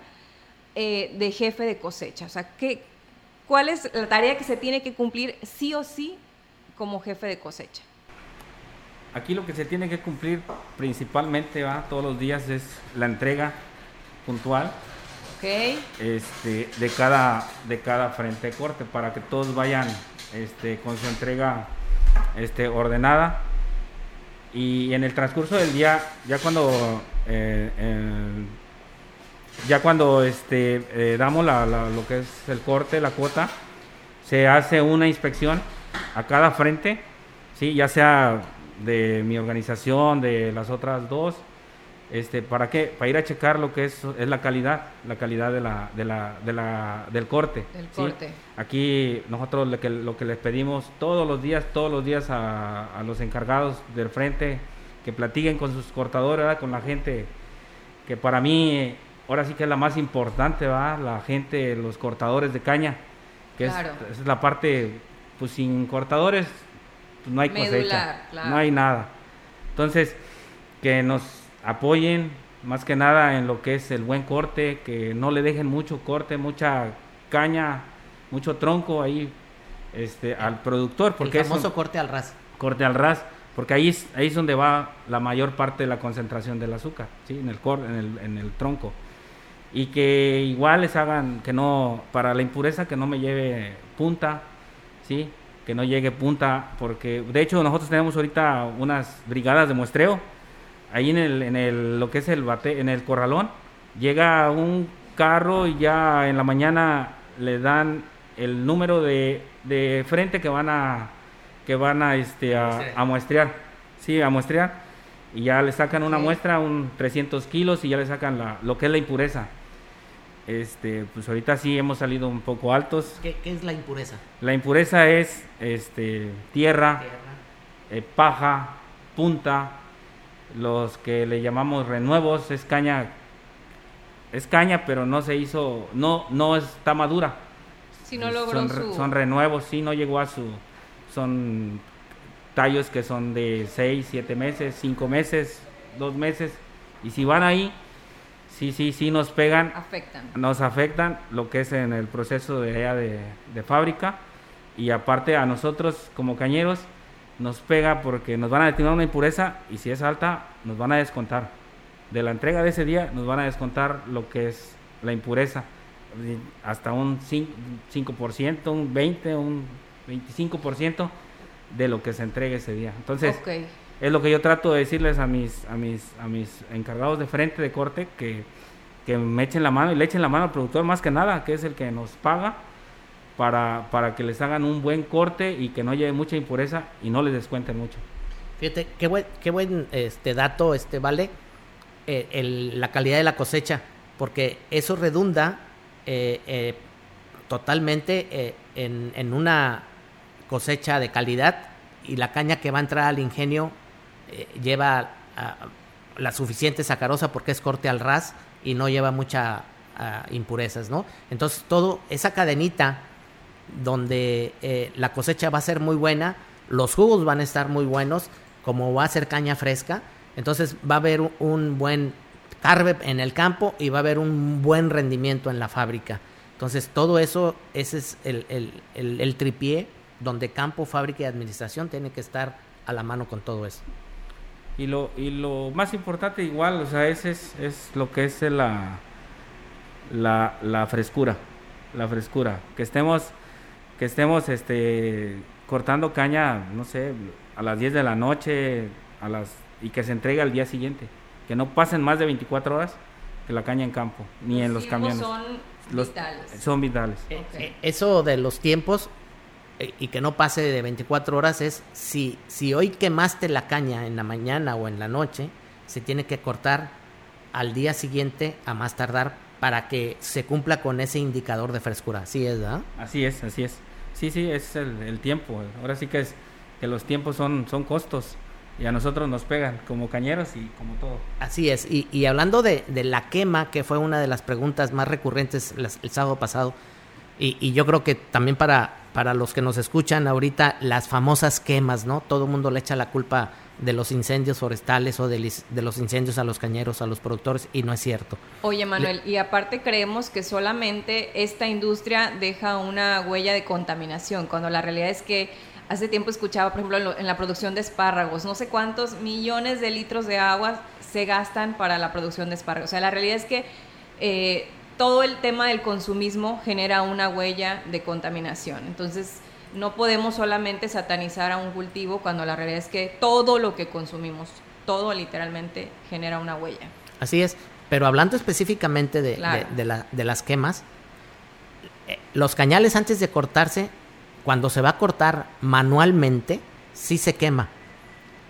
eh, de jefe de cosecha, o sea, ¿qué, cuál es la tarea que se tiene que cumplir sí o sí como jefe de cosecha. Aquí lo que se tiene que cumplir principalmente ¿va? todos los días es la entrega puntual. Este, de, cada, de cada frente de corte para que todos vayan este, con su entrega este, ordenada. Y en el transcurso del día, ya cuando eh, el- ya cuando este eh, damos la- la- lo que es el corte, la cuota, se hace una inspección a cada frente, sí, ya sea de mi organización, de las otras dos, este, ¿para qué? Para ir a checar lo que es, es la calidad, la calidad de la, de la, de la, del corte. Del ¿sí? corte. Aquí nosotros lo que, lo que les pedimos todos los días, todos los días a, a los encargados del frente, que platiquen con sus cortadores, ¿verdad? con la gente, que para mí ahora sí que es la más importante, ¿verdad? la gente, los cortadores de caña, que es- Claro. es, la parte, pues sin cortadores pues, no hay Medular, cosecha, claro. no hay nada. Entonces, que nos apoyen más que nada en lo que es el buen corte, que no le dejen mucho corte, mucha caña, mucho tronco ahí este, al productor, porque el es famoso un corte al ras. corte al ras, porque ahí es, ahí es donde va la mayor parte de la concentración del azúcar, ¿sí? en, el cor, en, el, en el tronco. Y que igual les hagan, que no, para la impureza, que no me lleve punta, ¿sí? Que no llegue punta, porque de hecho nosotros tenemos ahorita unas brigadas de muestreo, ahí en el, en el, lo que es el bate, en el corralón, llega un carro y ya en la mañana le dan el número de, de frente que van a que van a este a, Muestrear. a muestrear, sí, a muestrear y ya le sacan una muestra, un 300 kilos y ya le sacan la, lo que es la impureza. Este, pues ahorita sí hemos salido un poco altos. ¿Qué, qué es la impureza? La impureza es este tierra, eh, paja, punta, los que le llamamos renuevos, es caña, es caña, pero no se hizo, no, no está madura. Si no logró son, su... son renuevos, sí, no llegó a su, son tallos que son de 6, 7 meses, 5 meses, 2 meses, y si van ahí, sí, sí, sí nos pegan, afectan. nos afectan lo que es en el proceso de, allá de, de fábrica y aparte a nosotros como cañeros nos pega porque nos van a determinar una impureza y si es alta nos van a descontar. De la entrega de ese día nos van a descontar lo que es la impureza, hasta un 5%, 5%, un 20%, un 25% de lo que se entregue ese día. Entonces. Es lo que yo trato de decirles a mis, a mis, a mis encargados de frente de corte que, que me echen la mano y le echen la mano al productor más que nada, que es el que nos paga para, para que les hagan un buen corte y que no lleve mucha impureza y no les descuenten mucho. Fíjate, qué buen, qué buen este dato, este vale, eh, la calidad de la cosecha, porque eso redunda eh, eh, totalmente en, en una cosecha de calidad y la caña que va a entrar al ingenio eh, lleva la suficiente sacarosa porque es corte al ras y no lleva mucha ah, impurezas, ¿no? Entonces todo esa cadenita donde eh, la cosecha va a ser muy buena, los jugos van a estar muy buenos, como va a ser caña fresca, entonces va a haber un, buen carbe en el campo y va a haber un buen rendimiento en la fábrica. Entonces todo eso, ese es el, el, el, el tripié donde campo, fábrica y administración tiene que estar a la mano con todo eso. Y lo, y lo más importante igual, o sea, ese es, es lo que es la, la, la frescura, la frescura, que estemos, que estemos este, cortando caña, no sé, a las 10 de la noche, a las, y que se entregue al día siguiente, que no pasen más de 24 horas que la caña en campo, ni en los camiones. son Los- vitales. Son vitales. Ok. Eh, Eso de los tiempos eh, y que no pase de 24 horas es si, si hoy quemaste la caña en la mañana o en la noche, se tiene que cortar al día siguiente a más tardar para que se cumpla con ese indicador de frescura. Así es, ¿verdad? Así es, así es. Sí, sí, es el, el tiempo. Ahora sí que es que los tiempos son, son costos y a nosotros nos pegan como cañeros y como todo. Así es. Y, y hablando de, de la quema, que fue una de las preguntas más recurrentes las- el sábado pasado, y, y yo creo que también para, para los que nos escuchan ahorita, las famosas quemas, ¿no? Todo el mundo le echa la culpa de los incendios forestales o de, los incendios a los cañeros, a los productores, y no es cierto. Oye, Manuel, y aparte creemos que solamente esta industria deja una huella de contaminación, cuando la realidad es que hace tiempo escuchaba, por ejemplo, en, lo- en la producción de espárragos, no sé cuántos millones de litros de agua se gastan para la producción de espárragos. O sea, la realidad es que eh, todo el tema del consumismo genera una huella de contaminación. Entonces, no podemos solamente satanizar a un cultivo cuando la realidad es que todo lo que consumimos, todo literalmente genera una huella. Así es, pero hablando específicamente de, de, la, de las quemas, eh, los cañales antes de cortarse, cuando se va a cortar manualmente, sí se quema.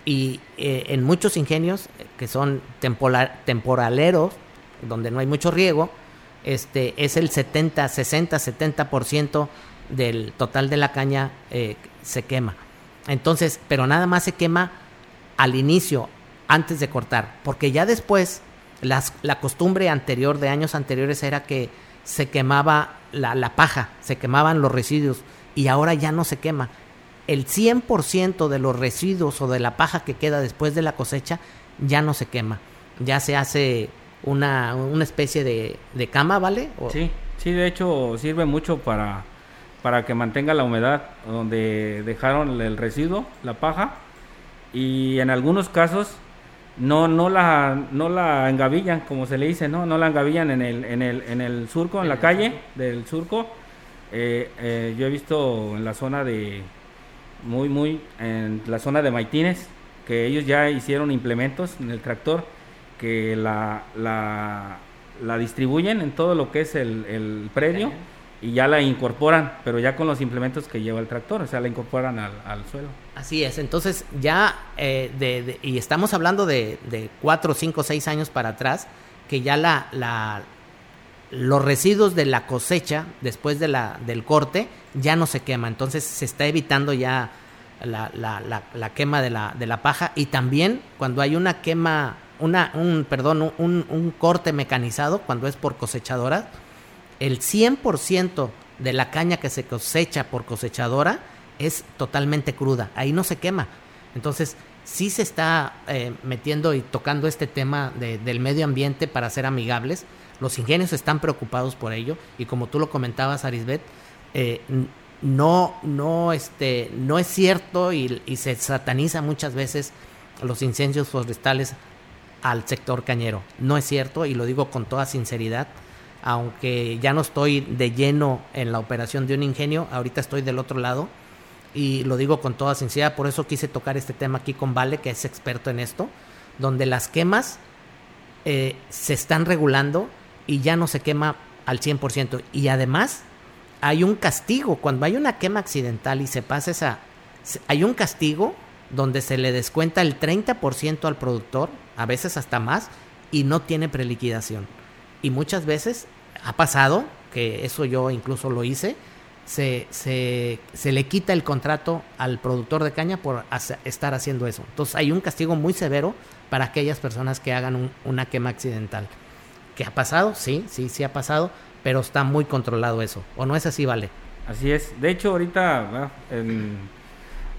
Y eh, en muchos ingenios eh, que son temporaleros, donde no hay mucho riego, este, es el 70, 60, 70% del total de la caña eh, se quema. Entonces, pero nada más se quema al inicio, antes de cortar, porque ya después las, la costumbre anterior de años anteriores era que se quemaba la, la paja, se quemaban los residuos y ahora ya no se quema. El 100% de los residuos o de la paja que queda después de la cosecha ya no se quema, ya se hace una, una especie de, de cama, ¿vale? Sí, sí, de hecho sirve mucho para, para que mantenga la humedad donde dejaron el residuo, la paja, y en algunos casos no, no, la, no la engavillan, como se le dice, ¿no? No la engavillan en el, en el, en el surco, en la calle del surco. Eh, eh, yo he visto en la zona de, muy, muy, en la zona de Maitines, que ellos ya hicieron implementos en el tractor que la, la, distribuyen en todo lo que es el, el predio y ya la incorporan, pero ya con los implementos que lleva el tractor, o sea, la incorporan al, suelo. Así es, entonces ya, eh, de, y estamos hablando de, de cuatro, cinco, seis años para atrás, que ya la, la, los residuos de la cosecha después de la, del corte ya no se quema, entonces se está evitando ya la, la, la quema de la, de la paja y también cuando hay una quema una, un, perdón, un, un corte mecanizado cuando es por cosechadora, el 100% de la caña que se cosecha por cosechadora es totalmente cruda, ahí no se quema. Entonces, sí se está eh, metiendo y tocando este tema de, del medio ambiente para ser amigables. Los ingenios están preocupados por ello y como tú lo comentabas, Arisbet, eh, no, no, este, no es cierto y, y se sataniza muchas veces los incendios forestales al sector cañero. No es cierto y lo digo con toda sinceridad, aunque ya no estoy de lleno en la operación de un ingenio, ahorita estoy del otro lado y lo digo con toda sinceridad, por eso quise tocar este tema aquí con Vale, que es experto en esto, donde las quemas eh, se están regulando y ya no se quema al 100%. Y además hay un castigo, cuando hay una quema accidental y se pasa esa... Hay un castigo donde se le descuenta el 30% al productor, a veces hasta más, y no tiene preliquidación. Y muchas veces ha pasado, que eso yo incluso lo hice, se, se, se le quita el contrato al productor de caña por estar haciendo eso. Entonces hay un castigo muy severo para aquellas personas que hagan una quema accidental. ¿Qué ha pasado? Sí, sí, sí ha pasado, pero está muy controlado eso. ¿O no es así, Vale? Así es. De hecho, ahorita en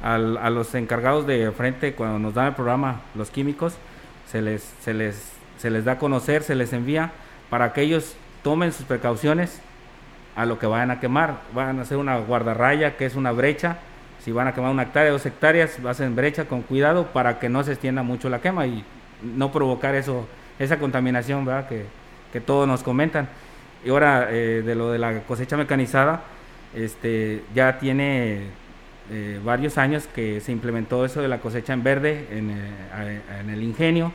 a los encargados de frente cuando nos dan el programa, los químicos, se les, se les, se les da a conocer, se les envía para que ellos tomen sus precauciones a lo que vayan a quemar. Van a hacer una guardarraya, que es una brecha. Si van a quemar una hectárea, dos hectáreas, hacen brecha con cuidado para que no se extienda mucho la quema y no provocar eso, esa contaminación ¿verdad? Que, que todos nos comentan. Y ahora eh, de lo de la cosecha mecanizada, este, ya tiene eh, varios años que se implementó eso de la cosecha en verde en, eh, el ingenio.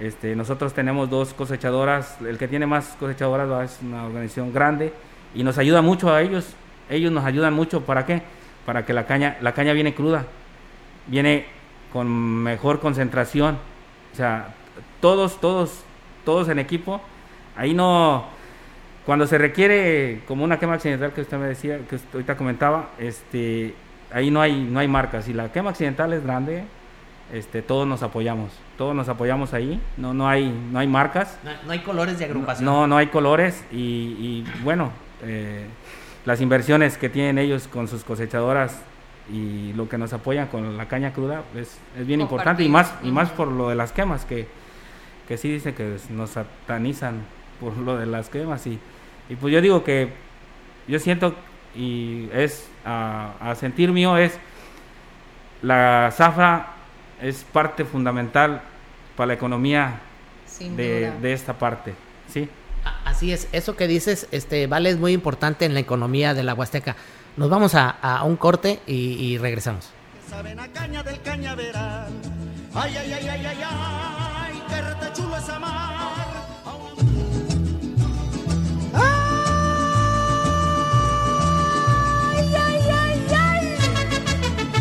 Este, nosotros tenemos dos cosechadoras, el que tiene más cosechadoras es una organización grande y nos ayuda mucho a ellos. Ellos nos ayudan mucho, ¿para qué? Para que la caña, la caña viene cruda, viene con mejor concentración. O sea, todos, todos, todos en equipo. Ahí no, cuando se requiere como una quema accidental que usted me decía, que ahorita comentaba, este, ahí no hay, no hay marcas. Si la quema accidental es grande, este, todos nos apoyamos. Todos nos apoyamos ahí. No, no, hay, no hay marcas. No, hay colores de agrupación. No, no hay colores. Y, bueno, eh, las inversiones que tienen ellos con sus cosechadoras y lo que nos apoyan con la caña cruda es, es bien importante. Y más, y más por lo de las quemas, que, que sí dicen que nos satanizan por lo de las quemas. Y, y pues yo digo que yo siento y es a, sentir mío es la zafra es parte fundamental para la economía de, esta parte, ¿sí? Así es, eso que dices, este, vale, es muy importante en la economía de la Huasteca. Nos vamos a, a un corte y, y regresamos. Saben a caña del cañaveral. Ay, ay, ay, ay, ay, ay, qué rete chulo es amar.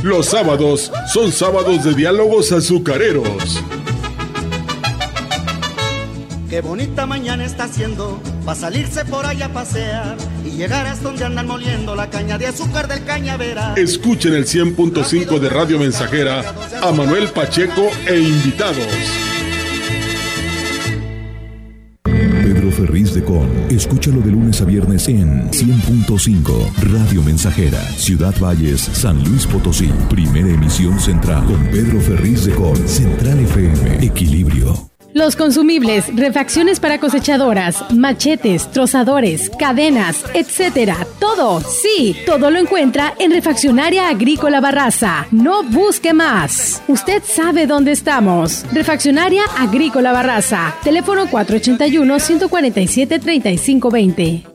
Los sábados son sábados de diálogos azucareros. Qué bonita mañana está haciendo para salirse por allá a pasear y llegar hasta donde andan moliendo la caña de azúcar del cañaveral. Escuchen el 100.5 de Radio Mensajera a Manuel Pacheco e invitados. Escúchalo de lunes a viernes en 100.5 Radio Mensajera, Ciudad Valles, San Luis Potosí. Primera emisión central con Pedro Ferriz de Con. Central FM. Equilibrio. Los consumibles, refacciones para cosechadoras, machetes, trozadores, cadenas, etcétera. Todo, sí, todo lo encuentra en Refaccionaria Agrícola Barraza. No busque más. Usted sabe dónde estamos. Refaccionaria Agrícola Barraza. Teléfono 481-147-3520.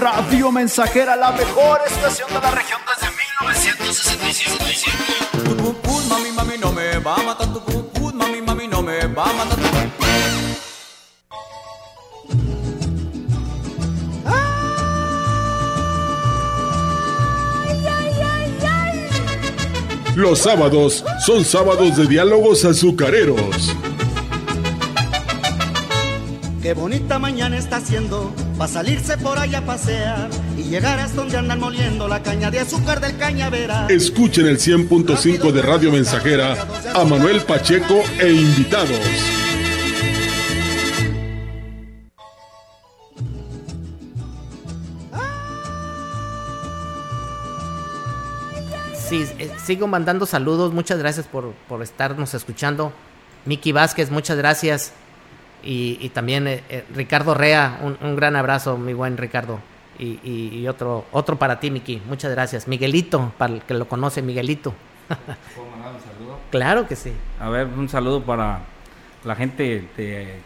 Radio Mensajera, la mejor estación de la región desde 1965. Tu pum pum, mami, mami, no me va a matar tu pum pum, mami, mami, no me va a matar tu pum pum. Los sábados son sábados de diálogos azucareros. Qué bonita mañana está haciendo para salirse por allá a pasear y llegar hasta donde andan moliendo la caña de azúcar del cañaveral. Escuchen el 100.5 de Radio Mensajera a Manuel Pacheco e invitados. Sí, eh, sigo mandando saludos. Muchas gracias por, por estarnos escuchando. Miki Vázquez, muchas gracias. Y, y también eh, eh, Ricardo Rea, un, un, gran abrazo, mi buen Ricardo. Y, y, y, otro, otro para ti, Miki. Muchas gracias. Miguelito, para el que lo conoce, Miguelito. ¿Puedo mandar un saludo? Claro que sí. A ver, un saludo para la gente de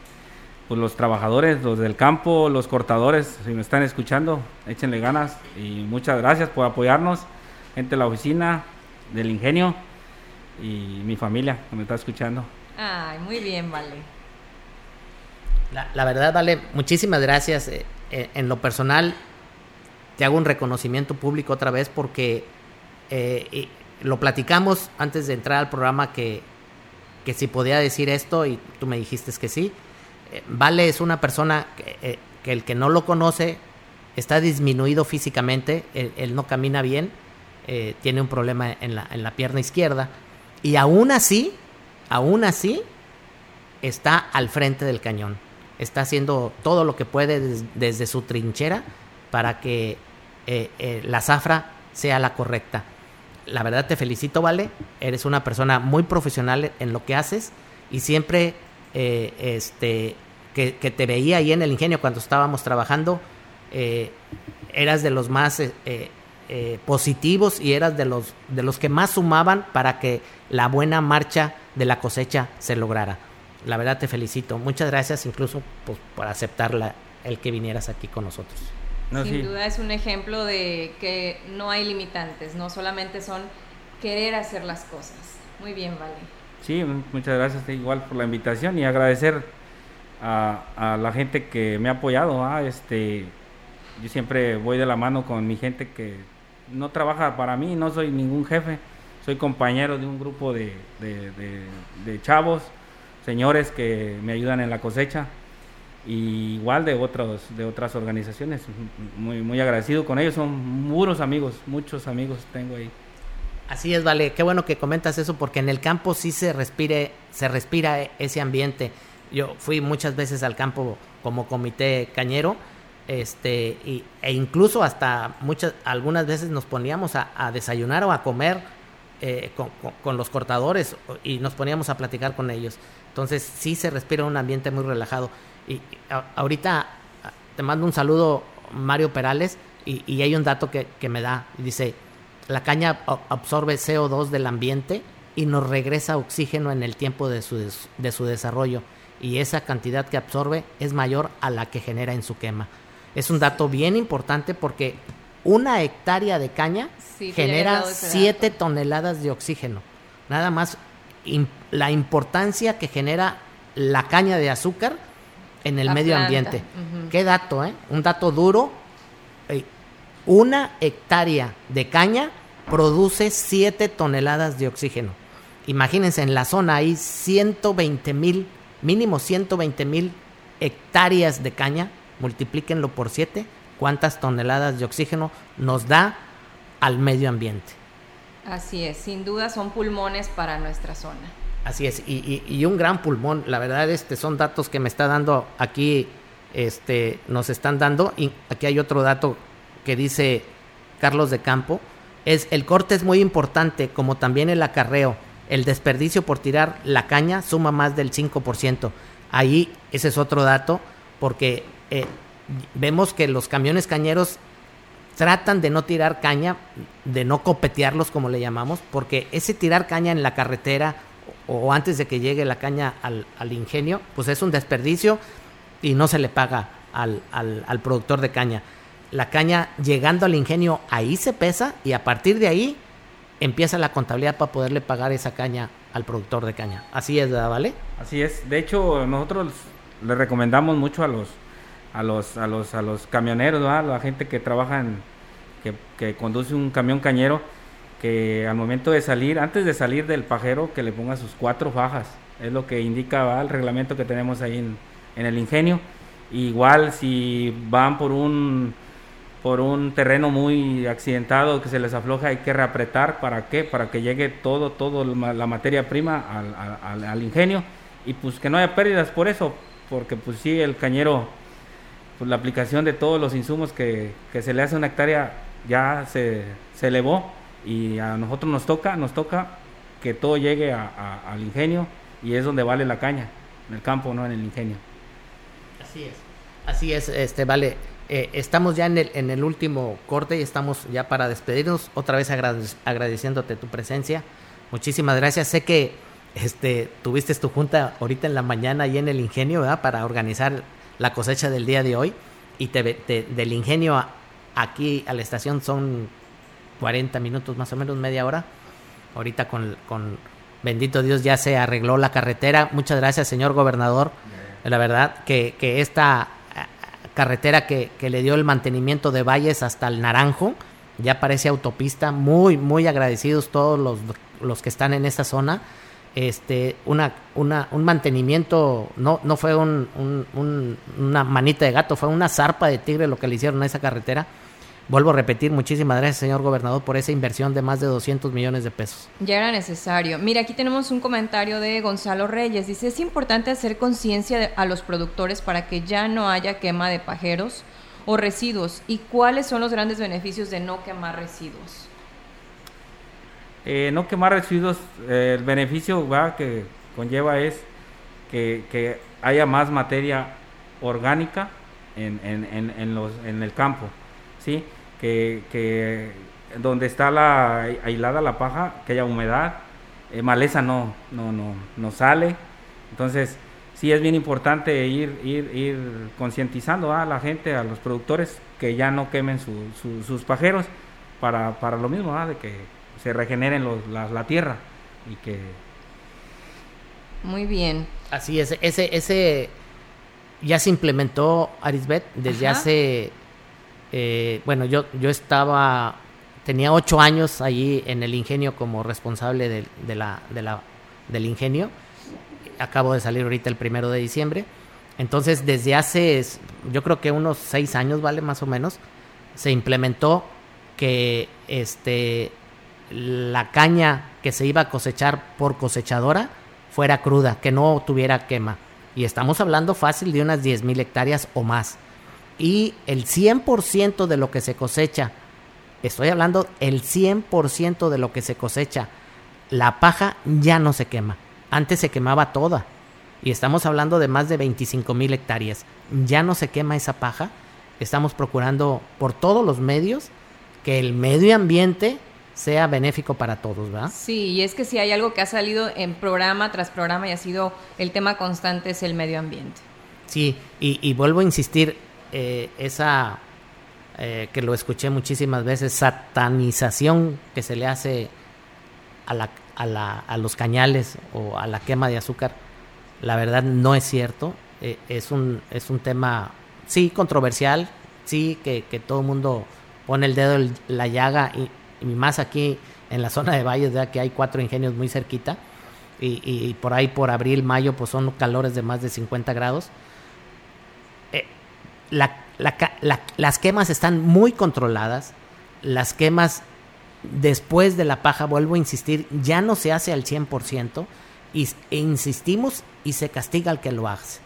pues, los trabajadores, los del campo, los cortadores, si me están escuchando, échenle ganas y muchas gracias por apoyarnos, gente de la oficina, del ingenio y mi familia que me está escuchando. Ay, muy bien, vale. La, verdad, vale, muchísimas gracias. Eh, eh, en lo personal, te hago un reconocimiento público otra vez porque eh, lo platicamos antes de entrar al programa que, que si podía decir esto y tú me dijiste que sí. Vale es una persona que, el que no lo conoce está disminuido físicamente, él, él no camina bien, tiene un problema en la, en la pierna izquierda y aún así, aún así, está al frente del cañón. Está haciendo todo lo que puede des, desde su trinchera para que eh, eh, la zafra sea la correcta. La verdad te felicito, Vale. Eres una persona muy profesional en lo que haces y siempre eh, este, que, que, te veía ahí en el ingenio cuando estábamos trabajando, eras de los más positivos y eras de los, de los que más sumaban para que la buena marcha de la cosecha se lograra. La verdad te felicito. Muchas gracias incluso pues, por aceptar la, el que vinieras aquí con nosotros. No, Sin sí. duda es un ejemplo de que no hay limitantes, no solamente son querer hacer las cosas. Muy bien, Vale. Sí, muchas gracias igual por la invitación y agradecer a, a la gente que me ha apoyado. ¿ah? Este, yo siempre voy de la mano con mi gente que no trabaja para mí, no soy ningún jefe, soy compañero de un grupo de, de- de- de chavos, señores que me ayudan en la cosecha y igual de otros de otras organizaciones muy muy agradecido con ellos son puros amigos muchos amigos tengo ahí Así es, vale. Qué bueno que comentas eso porque en el campo sí se respire, se respira ese ambiente. Yo fui muchas veces al campo como comité cañero, este, y, e incluso hasta muchas, algunas veces nos poníamos a desayunar o a comer eh, con, los cortadores y nos poníamos a platicar con ellos. Entonces sí se respira un ambiente muy relajado. Y, ahorita te mando un saludo, Mario Perales, y, y hay un dato que, que me da. Dice, la caña absorbe CO2 del ambiente y nos regresa oxígeno en el tiempo de su, de su desarrollo. Y esa cantidad que absorbe es mayor a la que genera en su quema. Es un dato bien importante porque una hectárea de caña Sí, genera dado ese 7 toneladas de oxígeno. Nada más la importancia que genera la caña de azúcar en el La medio planta, ambiente. ujú. Qué dato, ¿eh? Un dato duro. Eh, Una hectárea de caña produce 7 toneladas de oxígeno. Imagínense, en la zona hay 120 mil, mínimo 120 mil hectáreas de caña. Multiplíquenlo por 7. ¿Cuántas toneladas de oxígeno nos da al medio ambiente? Así es, sin duda son pulmones para nuestra zona. Así es, y, y- y un gran pulmón. La verdad, este son datos que me está dando aquí, este, nos están dando. Y aquí hay otro dato que dice Carlos de Campo. Es el corte es muy importante, como también el acarreo. El desperdicio por tirar la caña suma más del 5%. Ahí ese es otro dato, porque eh, vemos que los camiones cañeros tratan de no tirar caña, de no copetearlos como le llamamos, porque ese tirar caña en la carretera o, antes de que llegue la caña al, ingenio, pues es un desperdicio y no se le paga al, al- al productor de caña. La caña llegando al ingenio ahí se pesa y a partir de ahí empieza la contabilidad para poderle pagar esa caña al productor de caña. Así es, ¿verdad, ¿vale? Así es. De hecho, nosotros le recomendamos mucho a los a los a los a los camioneros, a la gente que trabaja que, que conduce un camión cañero que al momento de salir, antes de salir del pajero, que le ponga sus cuatro fajas. Es lo que indica ¿verdad? el reglamento que tenemos ahí en, en el ingenio. Igual si van por un por un terreno muy accidentado que se les afloja, hay que reapretar. ¿Para qué? Para que llegue todo, todo la materia prima al- al- al ingenio y pues que no haya pérdidas por eso, porque pues sí, el cañero, pues la aplicación de todos los insumos que, que se le hace a una hectárea ya se, se elevó y a nosotros nos toca, nos toca que todo llegue al ingenio y es donde vale la caña, en el campo, no en el ingenio. Así es. Así es, este, vale. Eh, estamos ya en el, en el último corte y estamos ya para despedirnos. Otra vez agrade- agradeciéndote tu presencia. Muchísimas gracias. Sé que este, tuviste tu junta ahorita en la mañana ahí en el ingenio, ¿verdad? Para organizar la cosecha del día de hoy. Y te, te- del ingenio a- aquí a la estación son 40 minutos, más o menos media hora. Ahorita con, con bendito Dios ya se arregló la carretera. Muchas gracias, señor gobernador. La verdad que, que esta ah, carretera que, que le dio el mantenimiento de Valles hasta el Naranjo ya parece autopista. Muy, muy agradecidos todos los, los que están en esta zona. Este, una, una, un mantenimiento, no, no fue un, un- un- una manita de gato, fue una zarpa de tigre lo que le hicieron a esa carretera. Vuelvo a repetir, muchísimas gracias, señor gobernador, por esa inversión de más de 200 millones de pesos. Ya era necesario. Mira, aquí tenemos un comentario de Gonzalo Reyes. Dice, es importante hacer conciencia a los productores para que ya no haya quema de pajeros o residuos. ¿Y cuáles son los grandes beneficios de no quemar residuos? Eh, no quemar residuos, eh, el beneficio que conlleva es que, haya más materia orgánica en, en- en- en el campo, ¿sí? Que, que donde está la aislada la paja, que haya humedad, eh, maleza no, no, no, no sale, entonces sí es bien importante ir, ir, ir concientizando a la gente, a los productores, que ya no quemen su- su- sus pajeros para, para lo mismo, de que se regeneren los- la, la tierra y que Muy bien. Así es, ese, ese ya se implementó Arisbet desde Ajá. hace eh, bueno, yo, yo estaba, tenía ocho años allí en el ingenio como responsable de, de la, de la, del ingenio. Acabo de salir ahorita el primero de diciembre. Entonces, desde hace, yo creo que unos seis años, ¿vale? Más o menos, se implementó que este, la caña que se iba a cosechar por cosechadora fuera cruda, que no tuviera quema. Y estamos hablando fácil de unas 10 mil hectáreas o más. Y el 100% de lo que se cosecha, estoy hablando el 100% de lo que se cosecha, la paja ya no se quema. Antes se quemaba toda. Y estamos hablando de más de 25 mil hectáreas. Ya no se quema esa paja. Estamos procurando por todos los medios que el medio ambiente sea benéfico para todos, ¿verdad? Sí, y es que si hay algo que ha salido en programa tras programa y ha sido el tema constante es el medio ambiente. Sí, y, y vuelvo a insistir, eh, esa eh, que lo escuché muchísimas veces, satanización que se le hace a, la, a, la, a los cañales o a la quema de azúcar, la verdad no es cierto. Eh, es, un, es un tema, sí, controversial, sí, que, que todo el mundo pone el dedo en la llaga y, y más aquí en la zona de Valles, ya que hay cuatro ingenios muy cerquita. Y, y, por ahí por abril, mayo, pues son calores de más de 50 grados. Eh, la, la, la, las quemas están muy controladas. Las quemas después de la paja, vuelvo a insistir, ya no se hace al 100% y, e insistimos y se castiga al que lo hace.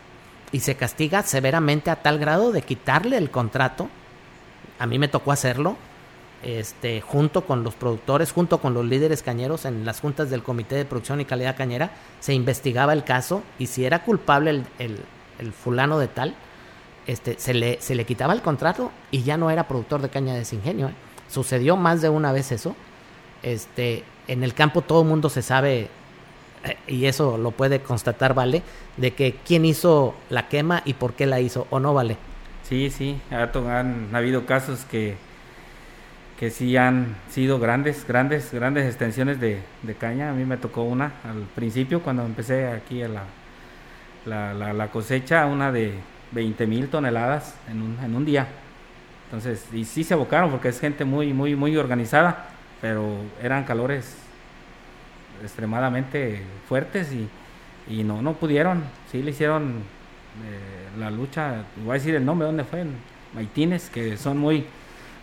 Y se castiga severamente a tal grado de quitarle el contrato. A mí me tocó hacerlo este, junto con los productores, junto con los líderes cañeros en las juntas del Comité de Producción y Calidad Cañera, se investigaba el caso y si era culpable el, fulano de tal, este, se, le, se le quitaba el contrato y ya no era productor de caña de desingenio. ¿eh? Sucedió más de una vez eso. Este, en el campo todo el mundo se sabe, eh, y eso lo puede constatar, ¿vale? De que quién hizo la quema y por qué la hizo, ¿o no, vale? Sí, sí, han habido casos que que sí han sido grandes, grandes, grandes extensiones de, caña. A mí me tocó una al principio cuando empecé aquí a la, la cosecha, una de 20 mil toneladas en un, en un día. Entonces, y sí se abocaron porque es gente muy, muy, muy organizada, pero eran calores extremadamente fuertes y, y no, no pudieron. Sí le hicieron eh, la lucha, voy a decir el nombre, ¿dónde fue? En Maitines, que son muy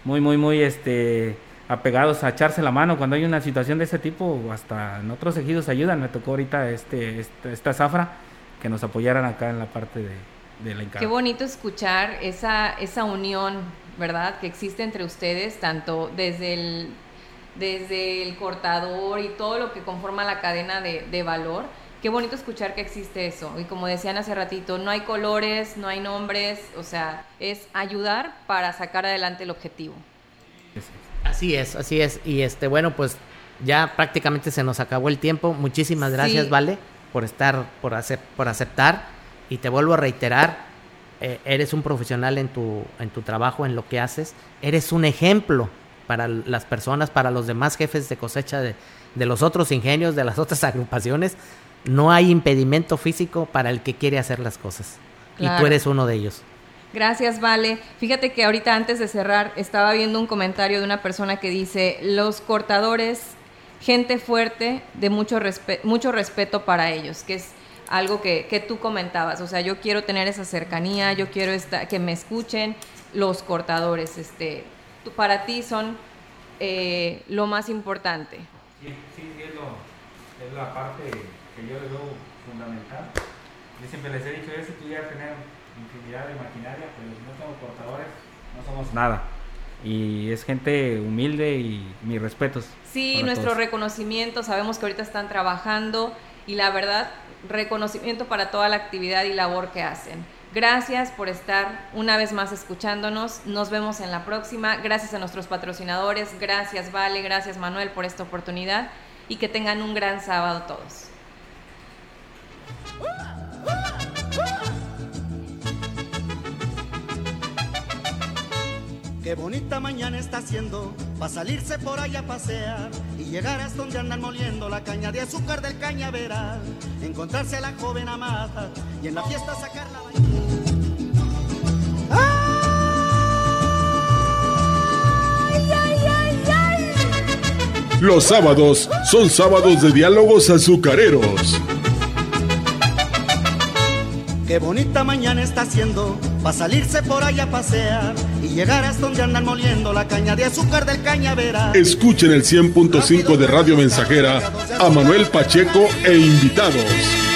muy, muy, muy este, apegados a echarse la mano cuando hay una situación de ese tipo, hasta en otros ejidos ayudan. Me tocó ahorita este, este esta zafra que nos apoyaran acá en la parte de, de la encarga. Qué bonito escuchar esa, esa unión, ¿verdad?, que existe entre ustedes, tanto desde el, desde el cortador y todo lo que conforma la cadena de, de valor. Qué bonito escuchar que existe eso. Y como decían hace ratito, no hay colores, no hay nombres, o sea, es ayudar para sacar adelante el objetivo. Así es, así es. Y este, bueno, pues ya prácticamente se nos acabó el tiempo. Muchísimas gracias, sí. Vale, por estar, por, hacer, por aceptar. Y te vuelvo a reiterar, eh, eres un profesional en tu, en tu trabajo, en lo que haces. Eres un ejemplo para las personas, para los demás jefes de cosecha de, de los otros ingenios, de las otras agrupaciones no hay impedimento físico para el que quiere hacer las cosas. Claro. Y tú eres uno de ellos. Gracias, Vale. Fíjate que ahorita antes de cerrar estaba viendo un comentario de una persona que dice, los cortadores, gente fuerte, de mucho, respe mucho respeto para ellos, que es algo que, que, tú comentabas. O sea, yo quiero tener esa cercanía, yo quiero esta, que me escuchen los cortadores. Este, tú, para ti son eh, lo más importante. Sí, sí, es, lo, es la parte que yo le veo fundamental. Yo siempre les he dicho, yo si pudiera tener infinidad de maquinaria, pero si no tengo cortadores, no somos nada. Y es gente humilde y mis respetos. Sí, nuestro todos. reconocimiento, sabemos que ahorita están trabajando y la verdad, reconocimiento para toda la actividad y labor que hacen. Gracias por estar una vez más escuchándonos. Nos vemos en la próxima. Gracias a nuestros patrocinadores. Gracias Vale, gracias Manuel por esta oportunidad y que tengan un gran sábado todos. Qué bonita mañana está haciendo para salirse por allá a pasear y llegar hasta donde andan moliendo la caña de azúcar del cañaveral, encontrarse a la joven amada y en la fiesta sacarla ¡Ay, ay! Los sábados son sábados de diálogos azucareros. Qué bonita mañana está haciendo para salirse por allá a pasear y llegar hasta donde andan moliendo la caña de azúcar del cañaveral. Escuchen el 100.5 de Radio Mensajera a Manuel Pacheco e invitados.